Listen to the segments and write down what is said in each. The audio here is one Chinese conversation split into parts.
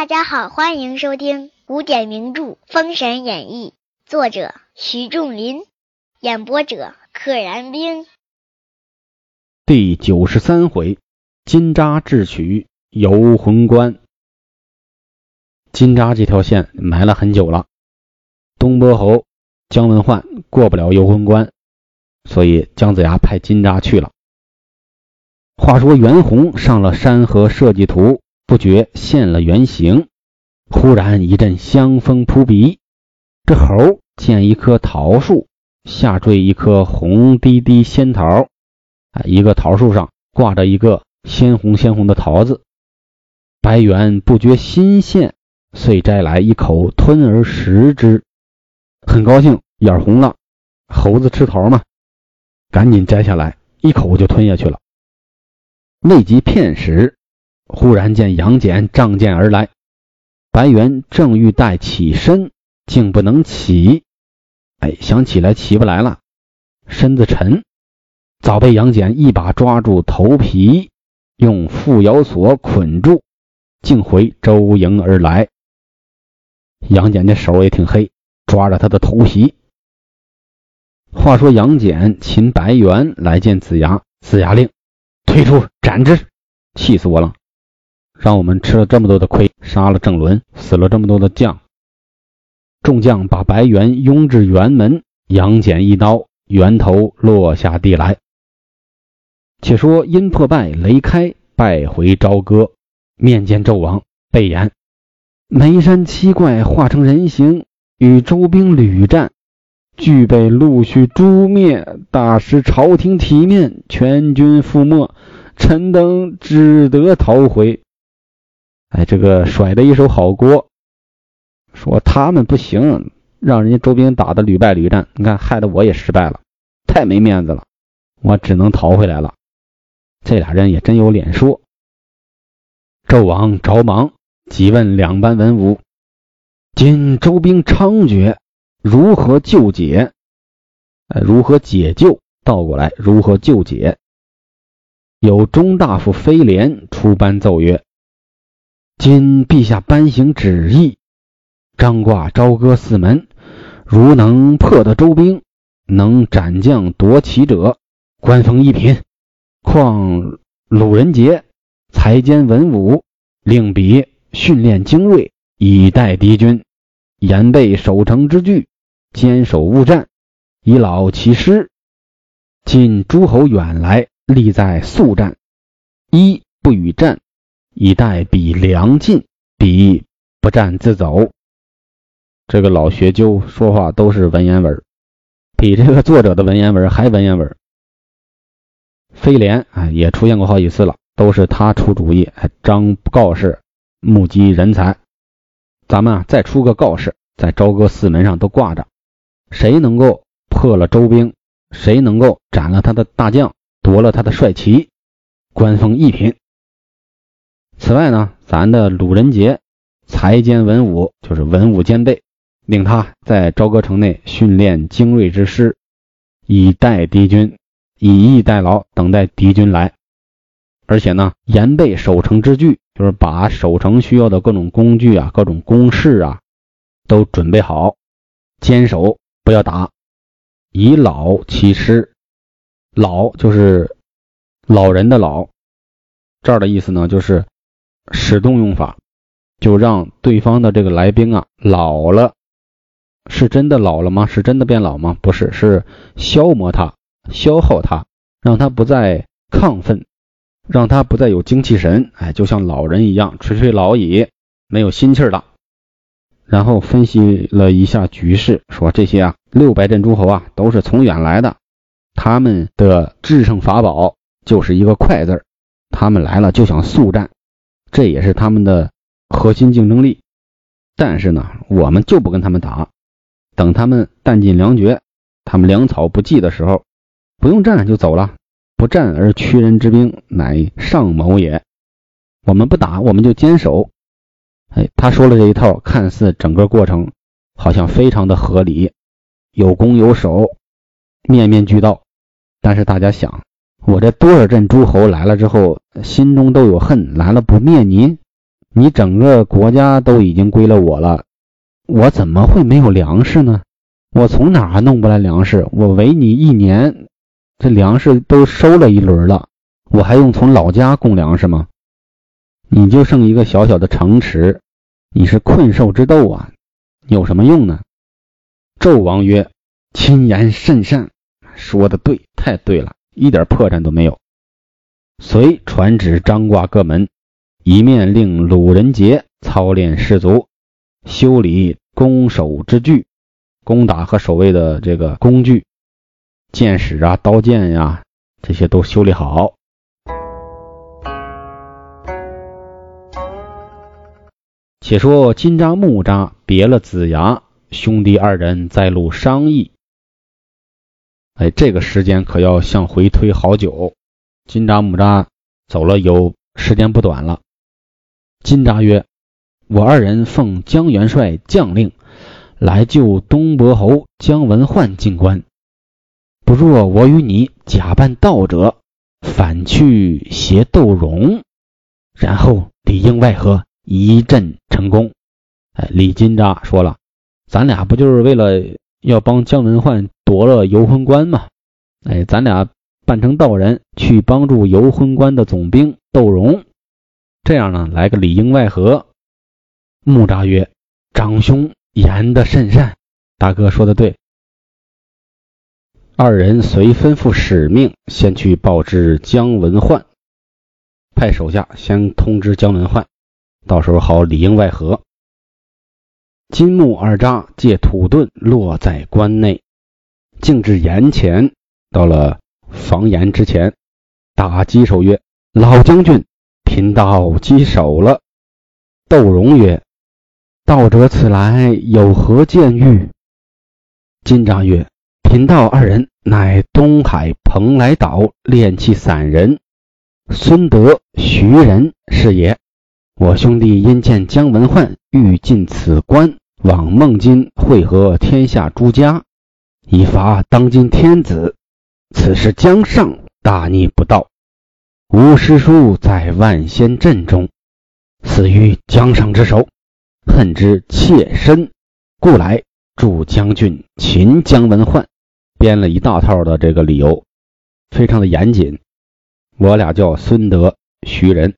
大家好，欢迎收听古典名著《封神演义》，作者徐仲林，演播者可燃冰。第九十三回，金吒智取游魂关。金吒这条线埋了很久了，东伯侯姜文焕过不了游魂关，所以姜子牙派金吒去了。话说袁弘上了山河设计图，不觉现了原形。忽然一阵香风扑鼻，这猴见一棵桃树，下坠一颗红滴滴仙桃。啊，一个桃树上挂着一个鲜红鲜红的桃子，白猿不觉心羡，遂摘来一口吞而食之，很高兴，眼红了。猴子吃桃嘛，赶紧摘下来，一口就吞下去了。未及片时，忽然见杨戬仗剑而来，白猿正欲待起身，竟不能起，哎，想起来起不来了，身子沉。早被杨戬一把抓住头皮，用缚妖索捆住，竟回周营而来。杨戬这手也挺黑，抓着他的头皮。话说杨戬擒白猿来见子牙，子牙令退出斩之，气死我了！让我们吃了这么多的亏，杀了郑伦，死了这么多的将。众将把白猿拥至辕门，杨戬一刀，猿头落下地来。且说阴破败雷开败回朝歌，面见纣王，备言：眉山七怪化成人形，与周兵屡战，俱被陆续诛灭，大失朝廷体面，全军覆没。臣等只得逃回。哎，这个甩的一手好锅，说他们不行，让人家周兵打的屡败屡战，你看害得我也失败了，太没面子了，我只能逃回来了。这俩人也真有脸说。纣王着忙，急问两班文武：“今周兵猖獗，如何救解？呃，如何解救？倒过来，如何救解？”有中大夫飞廉出班奏曰：“今陛下颁行旨意，张挂朝歌四门，如能破得周兵，能斩将夺旗者，官封一品。”况鲁仁杰才兼文武，令彼训练精锐，以待敌军。严备守城之具，坚守勿战，以老其师。今诸侯远来，利在速战。一不与战，以待彼粮尽，彼不战自走。这个老学究说话都是文言文，比这个作者的文言文还文言文。飞廉啊，也出现过好几次了，都是他出主意，张告示，募集人才。咱们啊，再出个告示，在朝歌四门上都挂着，谁能够破了周兵，谁能够斩了他的大将，夺了他的帅旗，官封一品。此外呢，咱的鲁仁杰才兼文武，就是文武兼备，令他在朝歌城内训练精锐之师，以待敌军。以逸待劳，等待敌军来，而且呢，严备守城之具，就是把守城需要的各种工具啊、各种工事啊，都准备好，坚守，不要打。以老欺师，老就是老人的老，这儿的意思呢，就是使动用法，就让对方的这个来宾啊老了，是真的老了吗？是真的变老吗？不是，是消磨他。消耗他，让他不再亢奋，让他不再有精气神，哎，就像老人一样垂垂老矣，没有心气儿了。然后分析了一下局势，说这些啊六百镇诸侯啊都是从远来的，他们的制胜法宝就是一个快字儿，他们来了就想速战，这也是他们的核心竞争力。但是呢，我们就不跟他们打，等他们弹尽粮绝，他们粮草不济的时候。不用战就走了，不战而屈人之兵，乃上谋也。我们不打，我们就坚守。哎，他说了这一套，看似整个过程好像非常的合理，有攻有守，面面俱到。但是大家想，我这多少镇诸侯来了之后，心中都有恨，来了不灭你？你整个国家都已经归了我了，我怎么会没有粮食呢？我从哪还弄不来粮食？我围你一年，这粮食都收了一轮了，我还用从老家供粮食吗？你就剩一个小小的城池，你是困兽之斗啊，有什么用呢？纣王曰：“亲言甚善，说的对，太对了，一点破绽都没有。”遂传旨张挂各门，一面令鲁仁杰操练士卒，修理攻守之具，攻打和守卫的这个工具、剑矢啊、刀剑呀，这些都修理好。且说金吒、木吒别了子牙，兄弟二人在路商议。哎，这个时间可要向回推好久。金吒、木吒走了有时间不短了。金吒曰：“我二人奉江元帅将令，来救东伯侯姜文焕进关。不若我与你假扮道者，反去挟窦融，然后里应外合。”一阵成功，哎，李金吒说了，咱俩不就是为了要帮姜文焕夺了游魂关嘛？哎，咱俩扮成道人去帮助游魂关的总兵窦融，这样呢，来个里应外合。木吒曰：“长兄言得甚善，大哥说的对。”二人遂吩咐使命，先去报知姜文焕，派手下先通知姜文焕。到时候好里应外合。金木二吒借土遁落在关内，径至岩前，到了房檐之前，打击手曰：“老将军，贫道稽首了。”窦荣曰：“道者此来有何见遇？”金吒曰：“贫道二人乃东海蓬莱岛炼气散人，孙德、徐仁是也。”我兄弟因见姜文焕欲进此关，往孟津会合天下诸家，以伐当今天子。此时姜尚大逆不道，吾师叔在万仙阵中，死于姜尚之手，恨之切深，故来助将军擒姜文焕。编了一大套的这个理由，非常的严谨。我俩叫孙德、徐仁。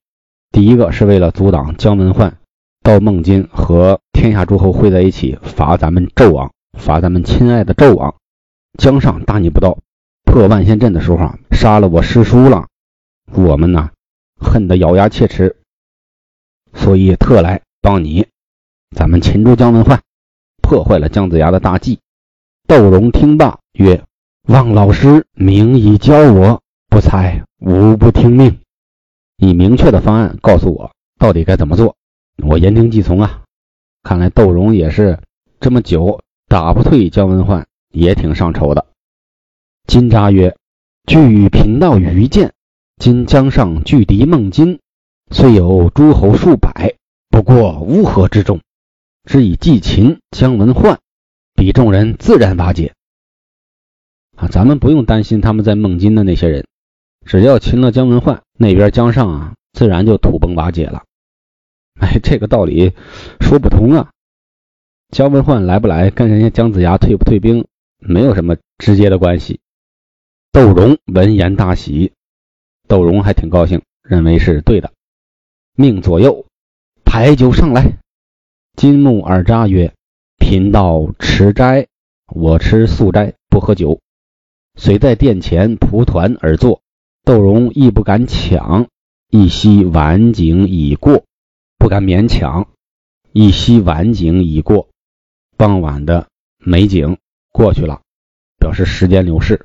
第一个是为了阻挡姜文焕到孟津和天下诸侯会在一起伐咱们纣王，伐咱们亲爱的纣王。姜尚大逆不道，破万仙阵的时候啊，杀了我师叔了。我们呢，恨得咬牙切齿，所以特来帮你。咱们擒住姜文焕，破坏了姜子牙的大计。窦融听罢曰：“望老师明以教我，不才无不听命。”以明确的方案告诉我到底该怎么做，我言听计从啊！看来窦融也是这么久打不退姜文焕，也挺上愁的。金吒曰：“据贫道愚见，今江上拒敌孟津，虽有诸侯数百，不过乌合之众，只以计擒姜文焕，彼众人自然瓦解。啊，咱们不用担心他们在孟津的那些人。”只要擒了姜文焕，那边江上啊，自然就土崩瓦解了。哎，这个道理说不通啊！姜文焕来不来，跟人家姜子牙退不退兵没有什么直接的关系。窦融闻言大喜，窦融还挺高兴，认为是对的。命左右排酒上来。金木二扎曰：“贫道持斋，我吃素斋，不喝酒。”遂在殿前蒲团而坐。窦融亦不敢抢，一夕晚景已过，不敢勉强。一夕晚景已过，傍晚的美景过去了，表示时间流逝。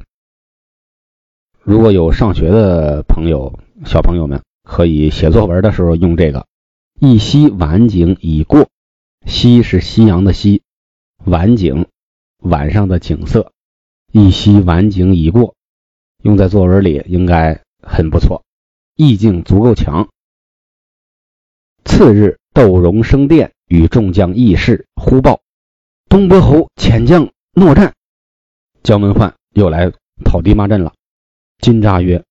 如果有上学的朋友、小朋友们，可以写作文的时候用这个。一夕晚景已过，夕是夕阳的夕，晚景晚上的景色。一夕晚景已过。用在作文里应该很不错，意境足够强。次日，窦融升殿，与众将议事，忽报东伯侯遣将诺战，姜文焕又来跑地骂阵了。金吒曰：“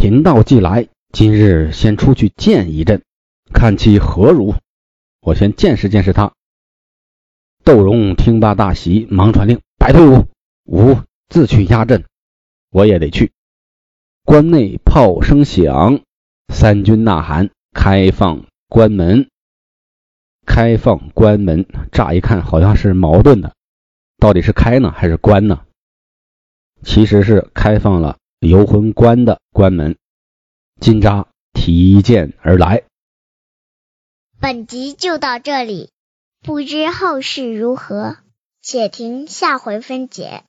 贫道既来，今日先出去见一阵，看其何如。我先见识见识他。窦融听罢大喜，忙传令：摆退伍，吾自去压阵。我也得去。关内炮声响，三军呐喊，开放关门。开放关门，乍一看好像是矛盾的，到底是开呢还是关呢？其实是开放了游魂关的关门。金吒提剑而来。本集就到这里，不知后事如何，且听下回分解。